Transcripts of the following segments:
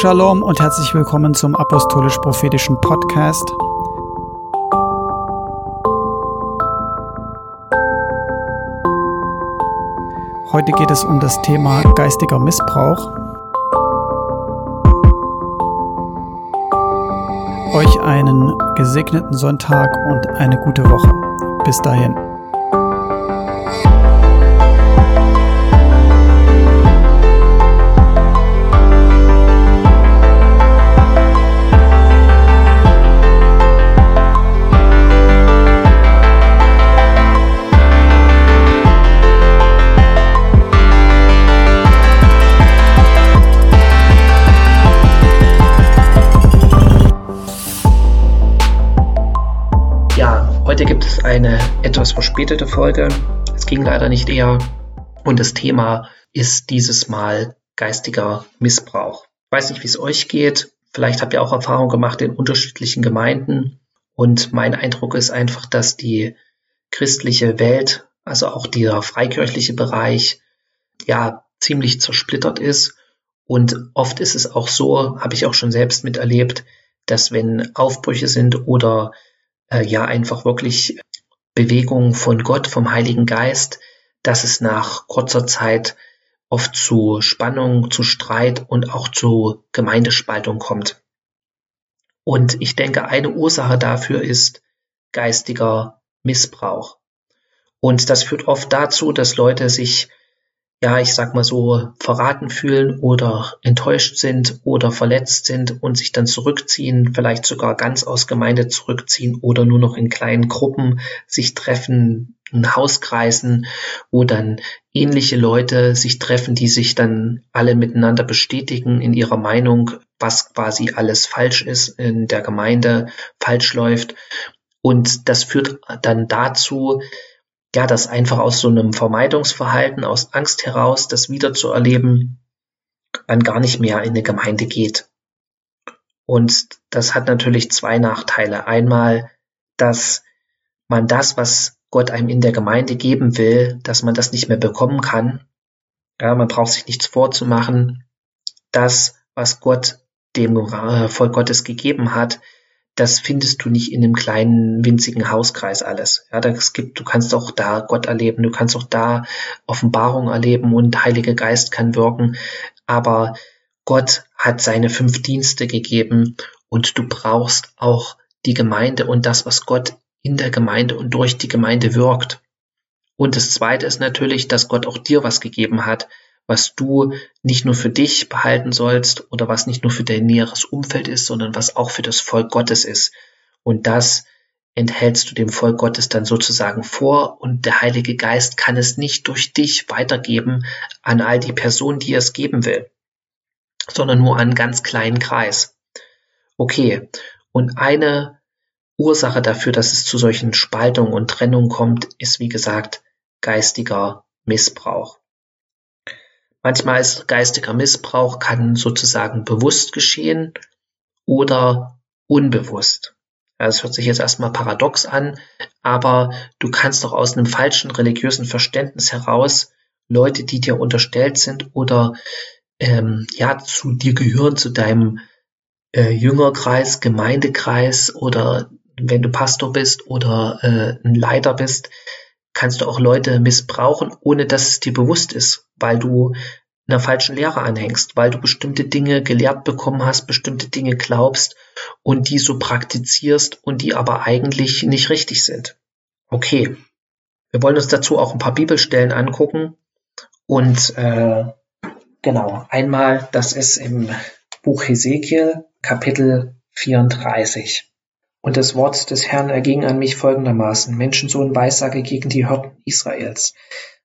Shalom und herzlich willkommen zum Apostolisch-Prophetischen Podcast. Heute geht es um das Thema geistiger Missbrauch. Euch einen gesegneten Sonntag und eine gute Woche. Bis dahin. Verspätete Folge. Es ging leider nicht eher. Und das Thema ist dieses Mal geistiger Missbrauch. Ich weiß nicht, wie es euch geht. Vielleicht habt ihr auch Erfahrung gemacht in unterschiedlichen Gemeinden. Und mein Eindruck ist einfach, dass die christliche Welt, also auch der freikirchliche Bereich, ja, ziemlich zersplittert ist. Und oft ist es auch so, habe ich auch schon selbst miterlebt, dass wenn Aufbrüche sind oder äh, ja einfach wirklich Bewegung von Gott, vom Heiligen Geist, dass es nach kurzer Zeit oft zu Spannung, zu Streit und auch zu Gemeindespaltung kommt. Und ich denke, eine Ursache dafür ist geistiger Missbrauch. Und das führt oft dazu, dass Leute sich ja, ich sag mal so, verraten fühlen oder enttäuscht sind oder verletzt sind und sich dann zurückziehen, vielleicht sogar ganz aus Gemeinde zurückziehen oder nur noch in kleinen Gruppen sich treffen, in Hauskreisen, wo dann ähnliche Leute sich treffen, die sich dann alle miteinander bestätigen in ihrer Meinung, was quasi alles falsch ist in der Gemeinde, falsch läuft. Und das führt dann dazu, ja, das einfach aus so einem Vermeidungsverhalten, aus Angst heraus, das wieder zu erleben, man gar nicht mehr in eine Gemeinde geht. Und das hat natürlich zwei Nachteile. Einmal, dass man das, was Gott einem in der Gemeinde geben will, dass man das nicht mehr bekommen kann. Ja, man braucht sich nichts vorzumachen. Das, was Gott dem Volk Gottes gegeben hat, das findest du nicht in einem kleinen, winzigen Hauskreis alles. Ja, das gibt, du kannst auch da Gott erleben, du kannst auch da Offenbarung erleben und Heilige Geist kann wirken. Aber Gott hat seine fünf Dienste gegeben und du brauchst auch die Gemeinde und das, was Gott in der Gemeinde und durch die Gemeinde wirkt. Und das zweite ist natürlich, dass Gott auch dir was gegeben hat, was du nicht nur für dich behalten sollst oder was nicht nur für dein näheres Umfeld ist, sondern was auch für das Volk Gottes ist. Und das enthältst du dem Volk Gottes dann sozusagen vor und der Heilige Geist kann es nicht durch dich weitergeben an all die Personen, die es geben will, sondern nur an einen ganz kleinen Kreis. Okay, und eine Ursache dafür, dass es zu solchen Spaltungen und Trennungen kommt, ist wie gesagt geistiger Missbrauch. Manchmal ist geistiger Missbrauch kann sozusagen bewusst geschehen oder unbewusst. Das hört sich jetzt erstmal paradox an, aber du kannst doch aus einem falschen religiösen Verständnis heraus Leute, die dir unterstellt sind oder ähm, ja zu dir gehören, zu deinem äh, Jüngerkreis, Gemeindekreis oder wenn du Pastor bist oder äh, ein Leiter bist, kannst du auch Leute missbrauchen, ohne dass es dir bewusst ist, weil du einer falschen Lehre anhängst, weil du bestimmte Dinge gelehrt bekommen hast, bestimmte Dinge glaubst und die so praktizierst und die aber eigentlich nicht richtig sind. Okay, wir wollen uns dazu auch ein paar Bibelstellen angucken und äh, genau, einmal, das ist im Buch Hesekiel, Kapitel 34. Und das Wort des Herrn erging an mich folgendermaßen, Menschensohn Weissage gegen die Hirten Israels.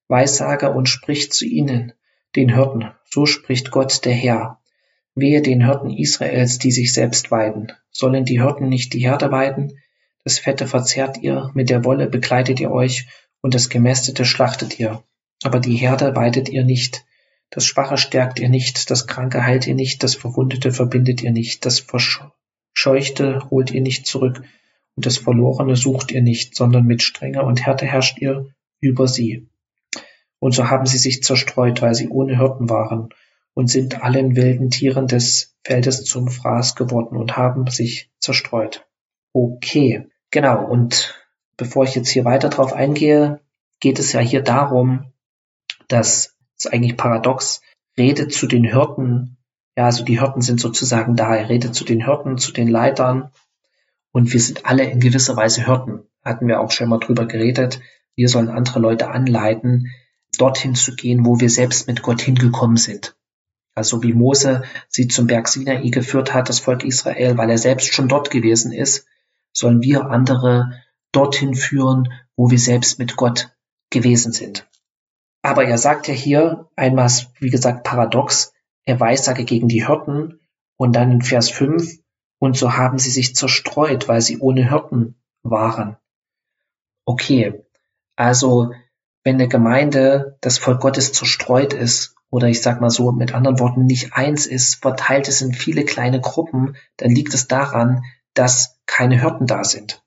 Weissage und spricht zu ihnen, den Hirten, so spricht Gott der Herr. Wehe den Hirten Israels, die sich selbst weiden. Sollen die Hirten nicht die Herde weiden? Das Fette verzehrt ihr, mit der Wolle bekleidet ihr euch, und das Gemästete schlachtet ihr. Aber die Herde weidet ihr nicht. Das Schwache stärkt ihr nicht, das Kranke heilt ihr nicht, das Verwundete verbindet ihr nicht, das Verscheuchte holt ihr nicht zurück, und das Verlorene sucht ihr nicht, sondern mit Strenge und Härte herrscht ihr über sie. Und so haben sie sich zerstreut, weil sie ohne Hirten waren. und sind allen wilden Tieren des Feldes zum Fraß geworden und haben sich zerstreut. Okay, genau. Und bevor ich jetzt hier weiter drauf eingehe, geht es ja hier darum, dass es eigentlich paradox redet zu den Hirten. Ja, also die Hirten sind sozusagen da. Er redet zu den Hirten, zu den Leitern. Und wir sind alle in gewisser Weise Hirten. Hatten wir auch schon mal drüber geredet. Wir sollen andere Leute anleiten, dorthin zu gehen, wo wir selbst mit Gott hingekommen sind. Also wie Mose sie zum Berg Sinai geführt hat, das Volk Israel, weil er selbst schon dort gewesen ist, sollen wir andere dorthin führen, wo wir selbst mit Gott gewesen sind. Aber er sagt ja hier einmal, wie gesagt, paradox, er weissage gegen die Hirten und dann in Vers 5, und so haben sie sich zerstreut, weil sie ohne Hirten waren. Okay, also wenn eine Gemeinde, das Volk Gottes zerstreut ist, oder ich sag mal so mit anderen Worten nicht eins ist, verteilt es in viele kleine Gruppen, dann liegt es daran, dass keine Hirten da sind.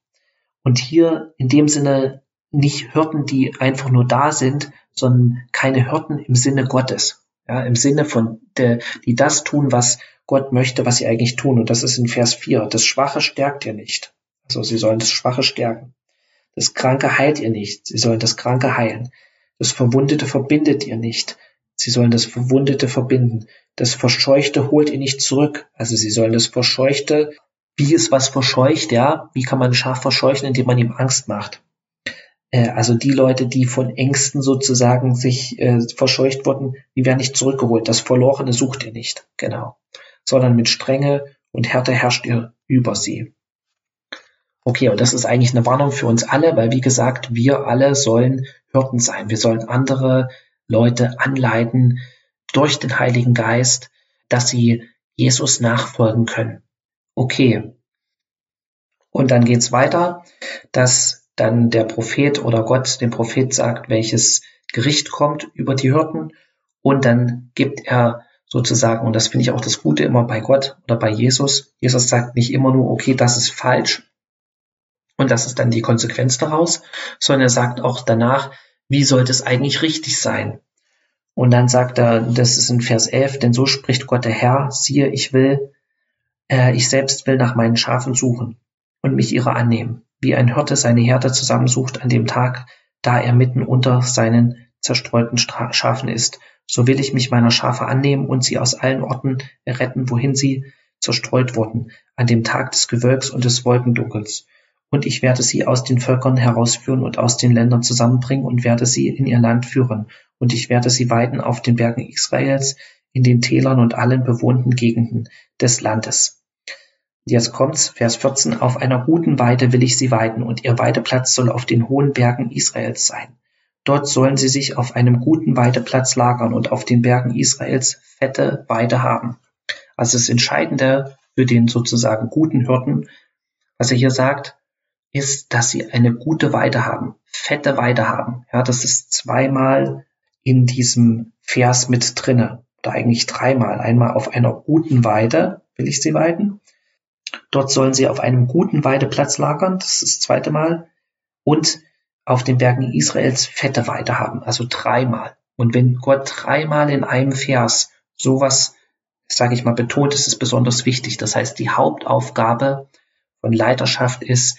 Und hier in dem Sinne nicht Hirten, die einfach nur da sind, sondern keine Hirten im Sinne Gottes. Ja, im Sinne von, der, die das tun, was Gott möchte, was sie eigentlich tun. Und das ist in Vers 4. Das Schwache stärkt ihr nicht. Also sie sollen das Schwache stärken. Das Kranke heilt ihr nicht. Sie sollen das Kranke heilen. Das Verwundete verbindet ihr nicht. Sie sollen das Verwundete verbinden. Das Verscheuchte holt ihr nicht zurück. Also sie sollen das Verscheuchte, wie es was verscheucht, ja, wie kann man ein Schaf verscheuchen, indem man ihm Angst macht. Äh, also die Leute, die von Ängsten sozusagen sich äh, verscheucht wurden, die werden nicht zurückgeholt. Das Verlorene sucht ihr nicht, genau. Sondern mit Strenge und Härte herrscht ihr über sie. Okay, und das ist eigentlich eine Warnung für uns alle, weil wie gesagt, wir alle sollen Hirten sein. Wir sollen andere Leute anleiten durch den Heiligen Geist, dass sie Jesus nachfolgen können. Okay. Und dann geht's weiter, dass dann der Prophet oder Gott dem Prophet sagt, welches Gericht kommt über die Hirten. Und dann gibt er sozusagen, und das finde ich auch das Gute immer bei Gott oder bei Jesus, Jesus sagt nicht immer nur, okay, das ist falsch und das ist dann die Konsequenz daraus, sondern er sagt auch danach, wie sollte es eigentlich richtig sein? Und dann sagt er, das ist in Vers 11, denn so spricht Gott der Herr, siehe, ich will, äh, ich selbst will nach meinen Schafen suchen und mich ihrer annehmen, wie ein Hirte seine Herde zusammensucht an dem Tag, da er mitten unter seinen zerstreuten Stra Schafen ist. So will ich mich meiner Schafe annehmen und sie aus allen Orten retten, wohin sie zerstreut wurden, an dem Tag des Gewölks und des Wolkendunkels und ich werde sie aus den Völkern herausführen und aus den Ländern zusammenbringen und werde sie in ihr Land führen. Und ich werde sie weiden auf den Bergen Israels, in den Tälern und allen bewohnten Gegenden des Landes. Jetzt kommt's, Vers 14. Auf einer guten Weide will ich sie weiden und ihr Weideplatz soll auf den hohen Bergen Israels sein. Dort sollen sie sich auf einem guten Weideplatz lagern und auf den Bergen Israels fette Weide haben. Also das Entscheidende für den sozusagen guten Hirten, was er hier sagt, ist, dass sie eine gute Weide haben, fette Weide haben. Ja, das ist zweimal in diesem Vers mit drinne oder eigentlich dreimal. Einmal auf einer guten Weide will ich sie weiden. Dort sollen sie auf einem guten Weideplatz lagern. Das ist das zweite Mal. Und auf den Bergen Israels fette Weide haben. Also dreimal. Und wenn Gott dreimal in einem Vers sowas, sage ich mal, betont, ist es besonders wichtig. Das heißt, die Hauptaufgabe von Leiterschaft ist,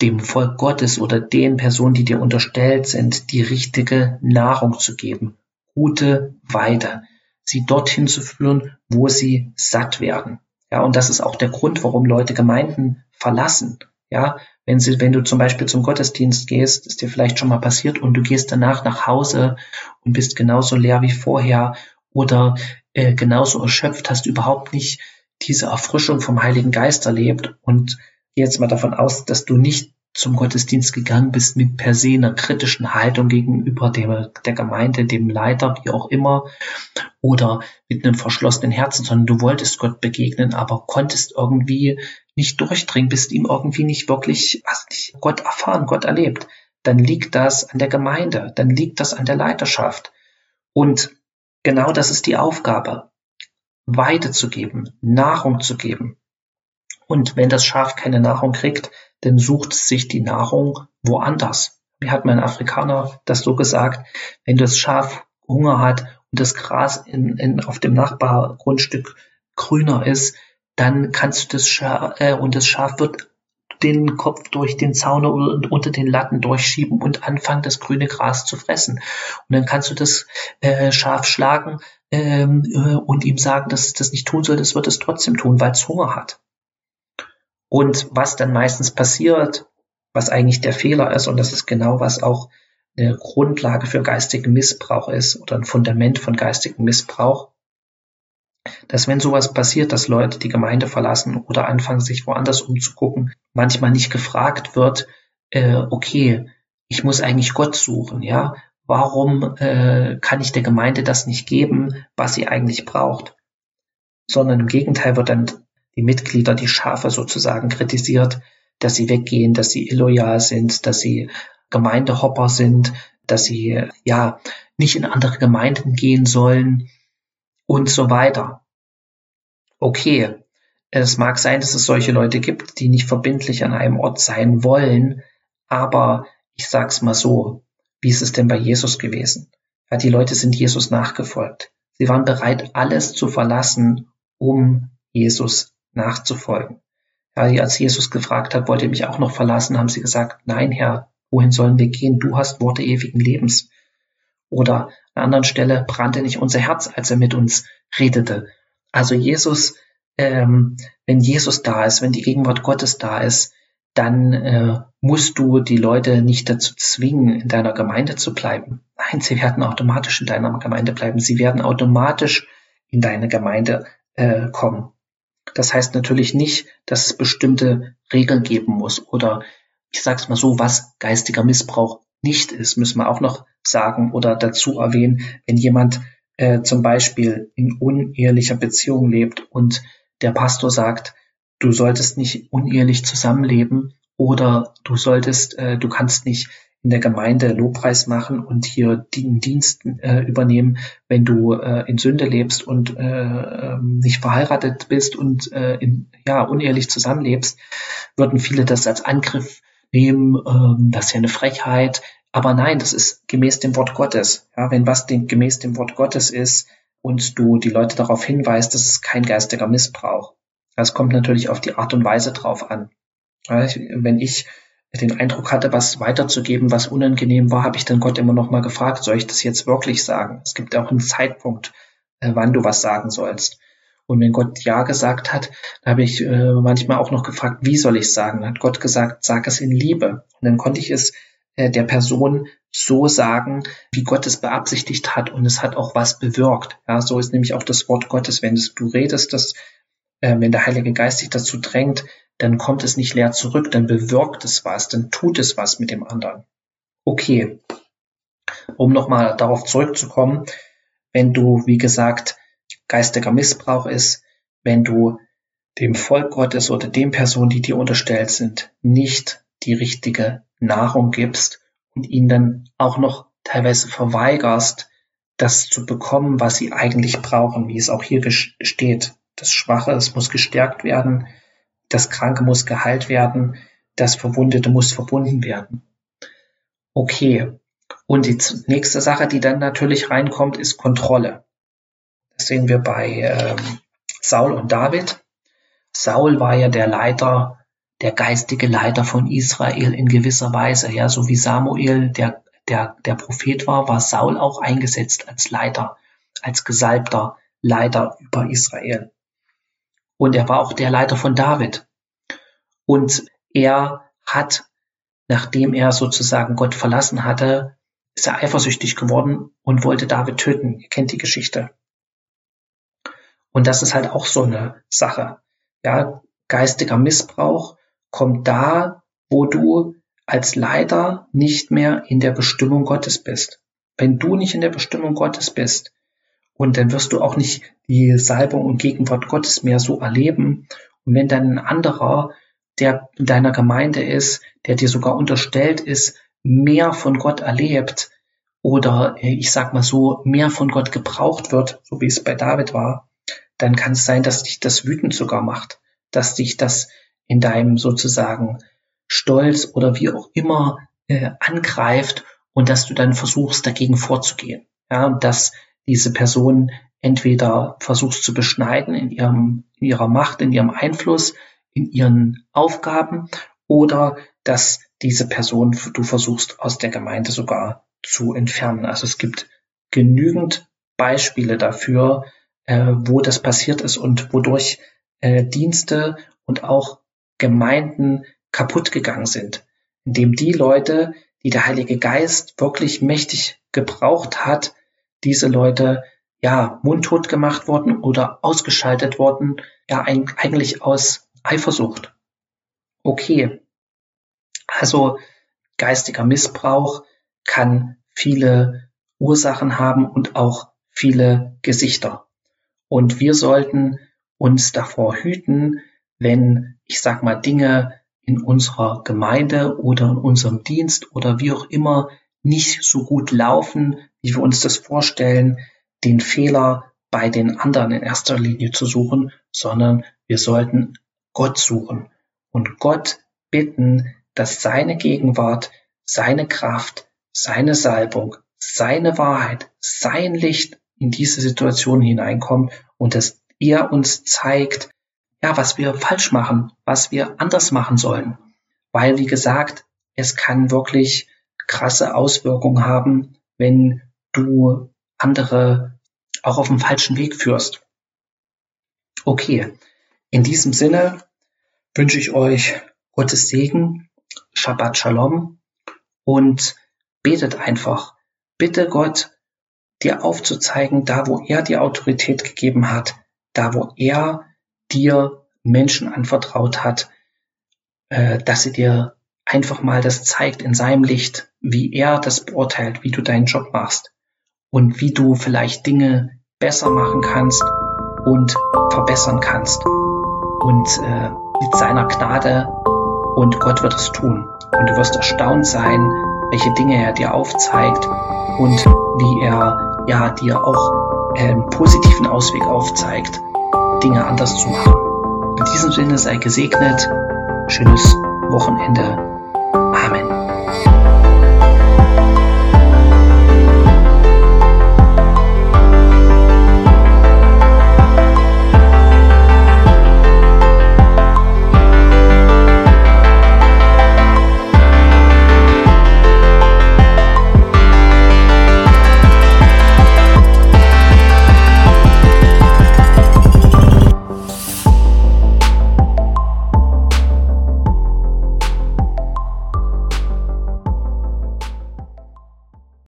dem Volk Gottes oder den Personen, die dir unterstellt sind, die richtige Nahrung zu geben, gute Weide, sie dorthin zu führen, wo sie satt werden. Ja, und das ist auch der Grund, warum Leute Gemeinden verlassen. Ja, wenn sie, wenn du zum Beispiel zum Gottesdienst gehst, ist dir vielleicht schon mal passiert und du gehst danach nach Hause und bist genauso leer wie vorher oder äh, genauso erschöpft, hast überhaupt nicht diese Erfrischung vom Heiligen Geist erlebt und jetzt mal davon aus, dass du nicht zum Gottesdienst gegangen bist mit per se einer kritischen Haltung gegenüber dem, der Gemeinde, dem Leiter, wie auch immer, oder mit einem verschlossenen Herzen, sondern du wolltest Gott begegnen, aber konntest irgendwie nicht durchdringen, bist ihm irgendwie nicht wirklich, hast nicht Gott erfahren, Gott erlebt, dann liegt das an der Gemeinde, dann liegt das an der Leiterschaft. Und genau das ist die Aufgabe, Weide zu geben, Nahrung zu geben, und wenn das Schaf keine Nahrung kriegt, dann sucht sich die Nahrung woanders. Wie hat mein Afrikaner das so gesagt? Wenn das Schaf Hunger hat und das Gras in, in, auf dem Nachbargrundstück grüner ist, dann kannst du das Schaf, äh, und das Schaf wird den Kopf durch den Zaun und unter den Latten durchschieben und anfangen, das grüne Gras zu fressen. Und dann kannst du das äh, Schaf schlagen ähm, äh, und ihm sagen, dass es das nicht tun soll, das wird es trotzdem tun, weil es Hunger hat. Und was dann meistens passiert, was eigentlich der Fehler ist, und das ist genau was auch eine Grundlage für geistigen Missbrauch ist oder ein Fundament von geistigem Missbrauch, dass wenn sowas passiert, dass Leute die Gemeinde verlassen oder anfangen, sich woanders umzugucken, manchmal nicht gefragt wird, äh, okay, ich muss eigentlich Gott suchen, ja, warum äh, kann ich der Gemeinde das nicht geben, was sie eigentlich braucht? Sondern im Gegenteil wird dann die Mitglieder, die Schafe sozusagen kritisiert, dass sie weggehen, dass sie illoyal sind, dass sie Gemeindehopper sind, dass sie ja nicht in andere Gemeinden gehen sollen und so weiter. Okay, es mag sein, dass es solche Leute gibt, die nicht verbindlich an einem Ort sein wollen, aber ich sag's mal so, wie ist es denn bei Jesus gewesen? Ja, die Leute sind Jesus nachgefolgt. Sie waren bereit, alles zu verlassen, um Jesus nachzufolgen. Ja, als Jesus gefragt hat, wollt ihr mich auch noch verlassen, haben sie gesagt, nein, Herr, wohin sollen wir gehen? Du hast Worte ewigen Lebens. Oder an einer anderen Stelle brannte nicht unser Herz, als er mit uns redete. Also Jesus, ähm, wenn Jesus da ist, wenn die Gegenwart Gottes da ist, dann äh, musst du die Leute nicht dazu zwingen, in deiner Gemeinde zu bleiben. Nein, sie werden automatisch in deiner Gemeinde bleiben. Sie werden automatisch in deine Gemeinde äh, kommen. Das heißt natürlich nicht, dass es bestimmte Regeln geben muss oder ich sag's mal so, was geistiger Missbrauch nicht ist, müssen wir auch noch sagen oder dazu erwähnen, wenn jemand äh, zum Beispiel in unehelicher Beziehung lebt und der Pastor sagt, du solltest nicht unehelich zusammenleben oder du solltest, äh, du kannst nicht in der Gemeinde Lobpreis machen und hier den Dienst äh, übernehmen, wenn du äh, in Sünde lebst und äh, ähm, nicht verheiratet bist und äh, in, ja unehrlich zusammenlebst, würden viele das als Angriff nehmen, äh, das ist ja eine Frechheit. Aber nein, das ist gemäß dem Wort Gottes. Ja, wenn was dem, gemäß dem Wort Gottes ist und du die Leute darauf hinweist, das ist kein geistiger Missbrauch. Das kommt natürlich auf die Art und Weise drauf an. Ja, ich, wenn ich den Eindruck hatte, was weiterzugeben, was unangenehm war, habe ich dann Gott immer noch mal gefragt, soll ich das jetzt wirklich sagen? Es gibt auch einen Zeitpunkt, äh, wann du was sagen sollst. Und wenn Gott Ja gesagt hat, dann habe ich äh, manchmal auch noch gefragt, wie soll ich sagen? Dann hat Gott gesagt, sag es in Liebe. Und dann konnte ich es äh, der Person so sagen, wie Gott es beabsichtigt hat und es hat auch was bewirkt. Ja, so ist nämlich auch das Wort Gottes, wenn es, du redest, dass, äh, wenn der Heilige Geist dich dazu drängt, dann kommt es nicht leer zurück, dann bewirkt es was, dann tut es was mit dem anderen. Okay. Um nochmal darauf zurückzukommen, wenn du, wie gesagt, geistiger Missbrauch ist, wenn du dem Volk Gottes oder den Personen, die dir unterstellt sind, nicht die richtige Nahrung gibst und ihnen dann auch noch teilweise verweigerst, das zu bekommen, was sie eigentlich brauchen, wie es auch hier steht. Das Schwache, es muss gestärkt werden, das Kranke muss geheilt werden, das Verwundete muss verbunden werden. Okay. Und die nächste Sache, die dann natürlich reinkommt, ist Kontrolle. Das sehen wir bei ähm, Saul und David. Saul war ja der Leiter, der geistige Leiter von Israel in gewisser Weise. Ja, so wie Samuel der, der, der Prophet war, war Saul auch eingesetzt als Leiter, als gesalbter Leiter über Israel. Und er war auch der Leiter von David. Und er hat, nachdem er sozusagen Gott verlassen hatte, ist er eifersüchtig geworden und wollte David töten. Ihr kennt die Geschichte. Und das ist halt auch so eine Sache. Ja, geistiger Missbrauch kommt da, wo du als Leiter nicht mehr in der Bestimmung Gottes bist. Wenn du nicht in der Bestimmung Gottes bist, und dann wirst du auch nicht die Salbung und Gegenwart Gottes mehr so erleben. Und wenn dann ein anderer, der in deiner Gemeinde ist, der dir sogar unterstellt ist, mehr von Gott erlebt oder äh, ich sag mal so, mehr von Gott gebraucht wird, so wie es bei David war, dann kann es sein, dass dich das wütend sogar macht, dass dich das in deinem sozusagen Stolz oder wie auch immer äh, angreift und dass du dann versuchst, dagegen vorzugehen. Ja, dass diese Person entweder versuchst zu beschneiden in ihrem, in ihrer Macht, in ihrem Einfluss, in ihren Aufgaben oder dass diese Person du versuchst aus der Gemeinde sogar zu entfernen. Also es gibt genügend Beispiele dafür, äh, wo das passiert ist und wodurch äh, Dienste und auch Gemeinden kaputt gegangen sind, indem die Leute, die der Heilige Geist wirklich mächtig gebraucht hat, diese Leute ja mundtot gemacht wurden oder ausgeschaltet wurden, ja eigentlich aus Eifersucht. Okay, also geistiger Missbrauch kann viele Ursachen haben und auch viele Gesichter. Und wir sollten uns davor hüten, wenn, ich sag mal, Dinge in unserer Gemeinde oder in unserem Dienst oder wie auch immer nicht so gut laufen, wie wir uns das vorstellen, den Fehler bei den anderen in erster Linie zu suchen, sondern wir sollten Gott suchen und Gott bitten, dass seine Gegenwart, seine Kraft, seine Salbung, seine Wahrheit, sein Licht in diese Situation hineinkommt und dass er uns zeigt, ja, was wir falsch machen, was wir anders machen sollen. Weil, wie gesagt, es kann wirklich krasse Auswirkungen haben, wenn du andere auch auf dem falschen Weg führst. Okay, in diesem Sinne wünsche ich euch Gottes Segen, Shabbat Shalom und betet einfach. Bitte Gott, dir aufzuzeigen, da wo er dir Autorität gegeben hat, da wo er dir Menschen anvertraut hat, äh, dass sie dir einfach mal das zeigt in seinem Licht, wie er das beurteilt, wie du deinen Job machst und wie du vielleicht Dinge besser machen kannst und verbessern kannst. Und äh, mit seiner Gnade und Gott wird es tun. Und du wirst erstaunt sein, welche Dinge er dir aufzeigt und wie er ja dir auch einen positiven Ausweg aufzeigt, Dinge anders zu machen. In diesem Sinne sei gesegnet. Schönes Wochenende. Amen.